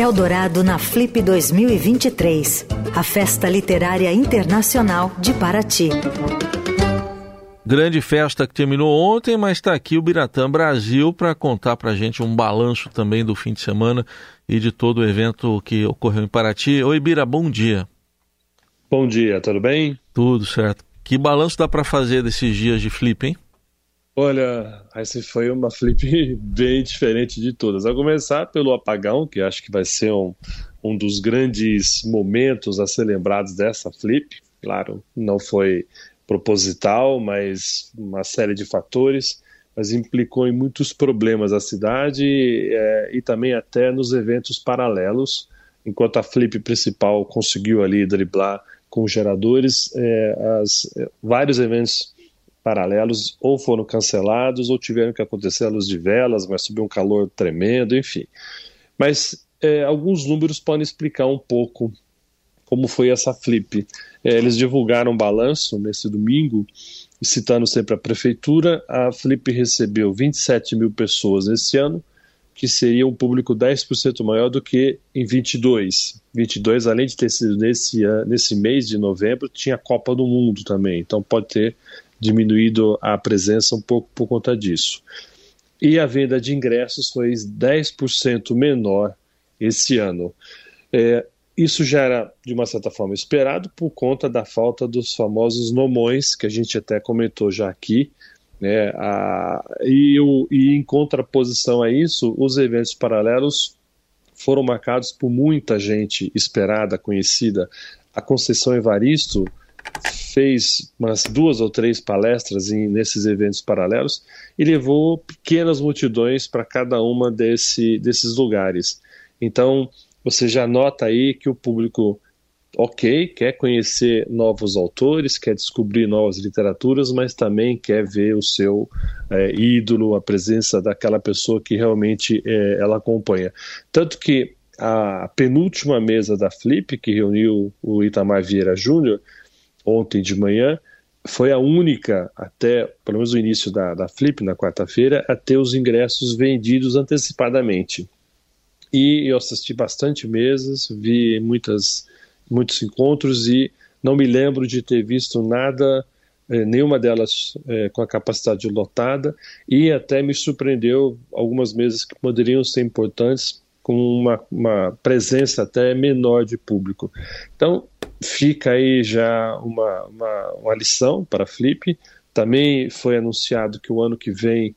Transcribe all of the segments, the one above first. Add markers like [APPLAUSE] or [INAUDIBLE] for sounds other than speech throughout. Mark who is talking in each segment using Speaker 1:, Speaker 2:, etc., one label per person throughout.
Speaker 1: Eldorado na Flip 2023, a festa literária internacional de Paraty.
Speaker 2: Grande festa que terminou ontem, mas está aqui o Biratã Brasil para contar para a gente um balanço também do fim de semana e de todo o evento que ocorreu em Paraty. Oi, Bira, bom dia.
Speaker 3: Bom dia, tudo bem?
Speaker 2: Tudo certo. Que balanço dá para fazer desses dias de flip, hein?
Speaker 3: Olha, essa foi uma flip [LAUGHS] bem diferente de todas. A começar pelo apagão, que acho que vai ser um, um dos grandes momentos a ser lembrados dessa flip. Claro, não foi proposital, mas uma série de fatores, mas implicou em muitos problemas à cidade é, e também até nos eventos paralelos. Enquanto a flip principal conseguiu ali driblar com geradores, é, as, é, vários eventos paralelos ou foram cancelados ou tiveram que acontecer à luz de velas, mas sob um calor tremendo, enfim. Mas é, alguns números podem explicar um pouco como foi essa flip. É, eles divulgaram um balanço nesse domingo, citando sempre a prefeitura, a flip recebeu 27 mil pessoas esse ano, que seria um público 10% maior do que em 22. 22, além de ter sido nesse, nesse mês de novembro, tinha a Copa do Mundo também, então pode ter diminuído a presença um pouco por conta disso. E a venda de ingressos foi 10% menor esse ano. É, isso já era, de uma certa forma, esperado por conta da falta dos famosos nomões, que a gente até comentou já aqui, né? A, e, o, e em contraposição a isso, os eventos paralelos foram marcados por muita gente esperada, conhecida. A Conceição Evaristo fez umas duas ou três palestras em, nesses eventos paralelos e levou pequenas multidões para cada uma desse, desses lugares. Então, você já nota aí que o público ok, quer conhecer novos autores, quer descobrir novas literaturas, mas também quer ver o seu é, ídolo, a presença daquela pessoa que realmente é, ela acompanha. Tanto que a penúltima mesa da Flip, que reuniu o Itamar Vieira Júnior, ontem de manhã, foi a única, até pelo menos o início da, da Flip, na quarta-feira, a ter os ingressos vendidos antecipadamente. E eu assisti bastante mesas, vi muitas muitos encontros e não me lembro de ter visto nada, eh, nenhuma delas eh, com a capacidade lotada, e até me surpreendeu algumas mesas que poderiam ser importantes com uma, uma presença até menor de público. Então, fica aí já uma, uma, uma lição para a Flip. Também foi anunciado que o ano que vem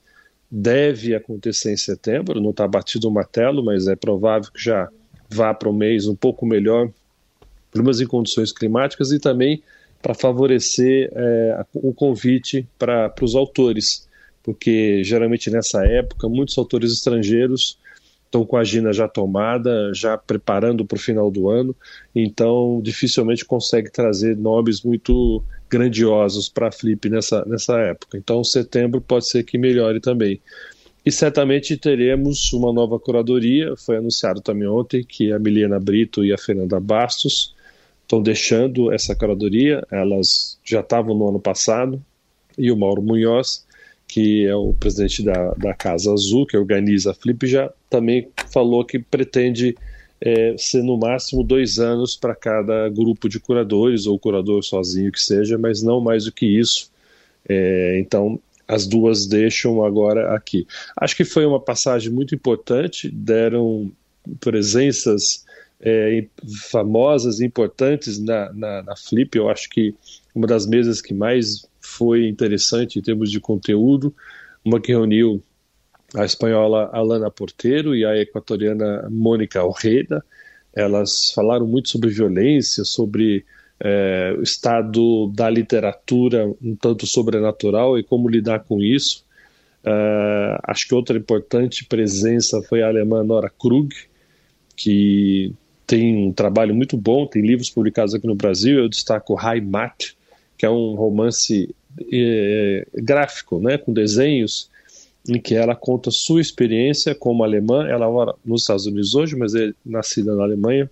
Speaker 3: deve acontecer em setembro, não está batido o martelo, mas é provável que já vá para o mês um pouco melhor problemas em condições climáticas e também para favorecer é, o convite para os autores, porque geralmente nessa época muitos autores estrangeiros estão com a agenda já tomada, já preparando para o final do ano, então dificilmente consegue trazer nomes muito grandiosos para a Flip nessa, nessa época. Então setembro pode ser que melhore também. E certamente teremos uma nova curadoria, foi anunciado também ontem que a Milena Brito e a Fernanda Bastos estão deixando essa curadoria, elas já estavam no ano passado, e o Mauro Munhoz, que é o presidente da, da Casa Azul, que organiza a Flip, já também falou que pretende é, ser no máximo dois anos para cada grupo de curadores, ou curador sozinho que seja, mas não mais do que isso. É, então, as duas deixam agora aqui. Acho que foi uma passagem muito importante, deram presenças é, famosas, importantes na, na, na, Flip. Eu acho que uma das mesas que mais foi interessante em termos de conteúdo, uma que reuniu a espanhola Alana Porteiro e a equatoriana Mônica Alreida. Elas falaram muito sobre violência, sobre é, o estado da literatura um tanto sobrenatural e como lidar com isso. Uh, acho que outra importante presença foi a alemã Nora Krug, que tem um trabalho muito bom, tem livros publicados aqui no Brasil. Eu destaco Heimat, que é um romance é, gráfico, né, com desenhos, em que ela conta sua experiência como alemã. Ela mora nos Estados Unidos hoje, mas é nascida na Alemanha.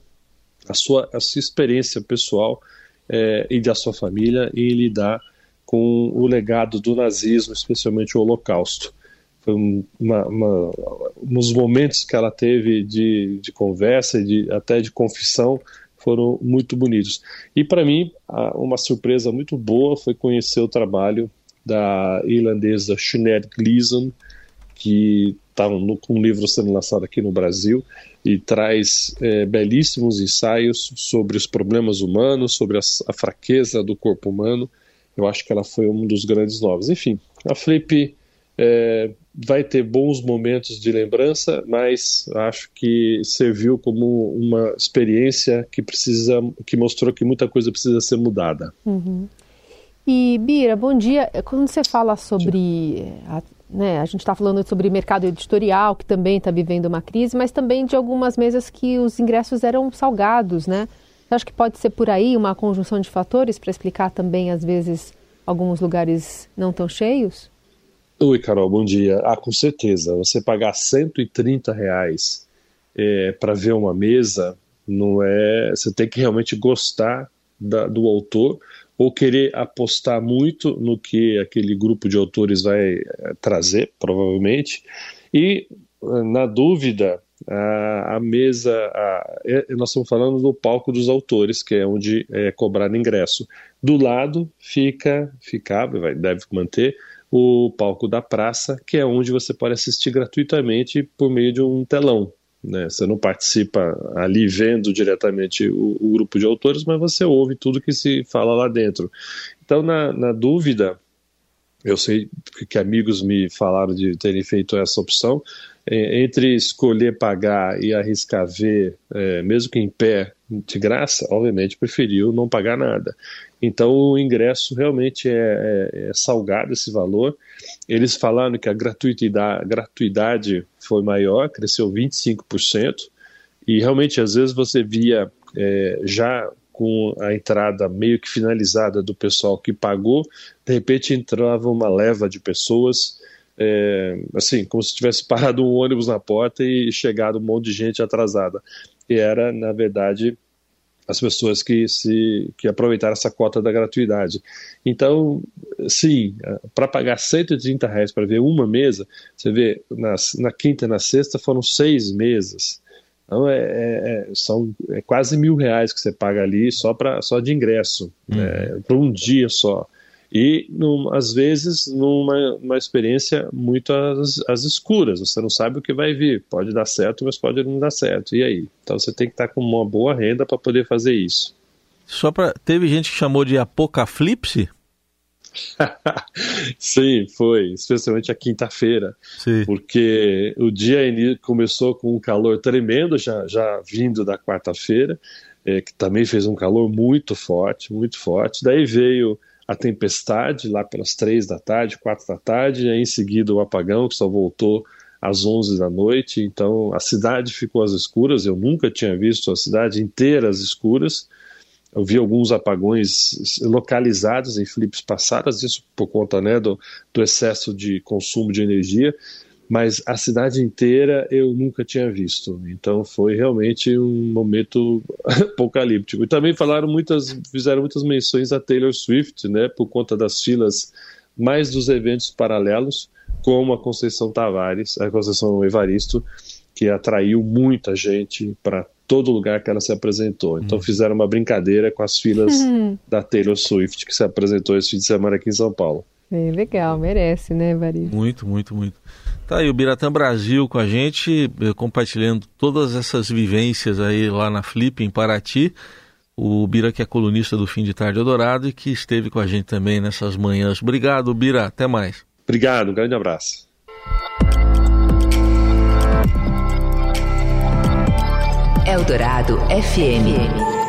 Speaker 3: A sua, a sua experiência pessoal é, e da sua família em lidar com o legado do nazismo, especialmente o Holocausto. Foi uma, uma, uns momentos que ela teve de, de conversa de, até de confissão foram muito bonitos. E para mim, uma surpresa muito boa foi conhecer o trabalho da irlandesa Sinead Gleason, que está com um livro sendo lançado aqui no Brasil e traz é, belíssimos ensaios sobre os problemas humanos, sobre a, a, fraqueza do corpo humano. Eu acho que ela foi um dos grandes nomes. Enfim, a Flip é, vai ter bons momentos de lembrança, mas acho que serviu como uma experiência que precisa, que mostrou que muita coisa precisa ser mudada.
Speaker 4: Uhum. E Bira, bom dia. Quando você fala sobre a, né, a gente está falando sobre mercado editorial que também está vivendo uma crise, mas também de algumas mesas que os ingressos eram salgados, né? Você acha que pode ser por aí uma conjunção de fatores para explicar também às vezes alguns lugares não tão cheios?
Speaker 3: Oi, Carol, bom dia. Ah, com certeza. Você pagar 130 reais é, para ver uma mesa, não é. Você tem que realmente gostar da, do autor ou querer apostar muito no que aquele grupo de autores vai é, trazer, provavelmente. E, na dúvida, a, a mesa. A, é, nós estamos falando do palco dos autores, que é onde é cobrado ingresso. Do lado fica, ficava, deve manter o palco da praça, que é onde você pode assistir gratuitamente por meio de um telão. Né? Você não participa ali vendo diretamente o, o, grupo de autores, mas você ouve tudo que se fala lá dentro. Então, na, na dúvida, eu sei que amigos me falaram de terem feito essa opção, é, entre escolher pagar e arriscar ver, é, mesmo que em pé, de graça, obviamente preferiu não pagar nada. Então o ingresso realmente é, é, é salgado esse valor. Eles falaram que a gratuidade, gratuidade foi maior, cresceu 25%, e realmente às vezes você via é, já com a entrada meio que finalizada do pessoal que pagou, de repente entrava uma leva de pessoas é, assim, como se tivesse parado um ônibus na porta e chegado um monte de gente atrasada. E era, na verdade, as pessoas que se que aproveitaram essa cota da gratuidade. Então, sim, para pagar 130 reais para ver uma mesa, você vê nas, na quinta e na sexta foram seis mesas. Então é, é, é são é quase mil reais que você paga ali só para só de ingresso, uhum. é, para um dia só e num, às vezes numa experiência muito às, às, escuras, você não sabe o que vai vir, pode dar certo, mas pode não dar certo, e aí? Então você tem que estar com uma boa renda para poder fazer isso.
Speaker 2: Só para teve gente que chamou de apocalipse? [LAUGHS]
Speaker 3: Sim, foi, especialmente a quinta-feira, porque o dia começou com um calor tremendo, já, já vindo da quarta-feira, é, que também fez um calor muito forte, muito forte. Daí veio a tempestade lá pelas três da tarde, quatro da tarde, e aí em seguida o apagão que só voltou às onze da noite. Então a cidade ficou às escuras. Eu nunca tinha visto a cidade inteira às escuras. Eu vi alguns apagões localizados em flips passadas, isso por conta né, do, do excesso de consumo de energia mas a cidade inteira eu nunca tinha visto. Então foi realmente um momento [LAUGHS] apocalíptico. E também falaram muitas, fizeram muitas menções a Taylor Swift, né, por conta das filas mais dos eventos paralelos, como a Conceição Tavares, a Conceição Evaristo, que atraiu muita gente para todo lugar que ela se apresentou. Então hum. fizeram uma brincadeira com as filas hum. [LAUGHS] da Taylor Swift que se apresentou esse fim de semana aqui em São Paulo.
Speaker 4: Bem legal, merece, né, Evaristo?
Speaker 2: Muito, muito, muito. Tá aí o Biratã Brasil com a gente, eh, compartilhando todas essas vivências aí lá na Flip, em Paraty. O Bira, que é colunista do Fim de Tarde Eldorado e que esteve com a gente também nessas manhãs. Obrigado, Bira. Até mais.
Speaker 3: Obrigado, um grande abraço.
Speaker 1: Eldorado FM.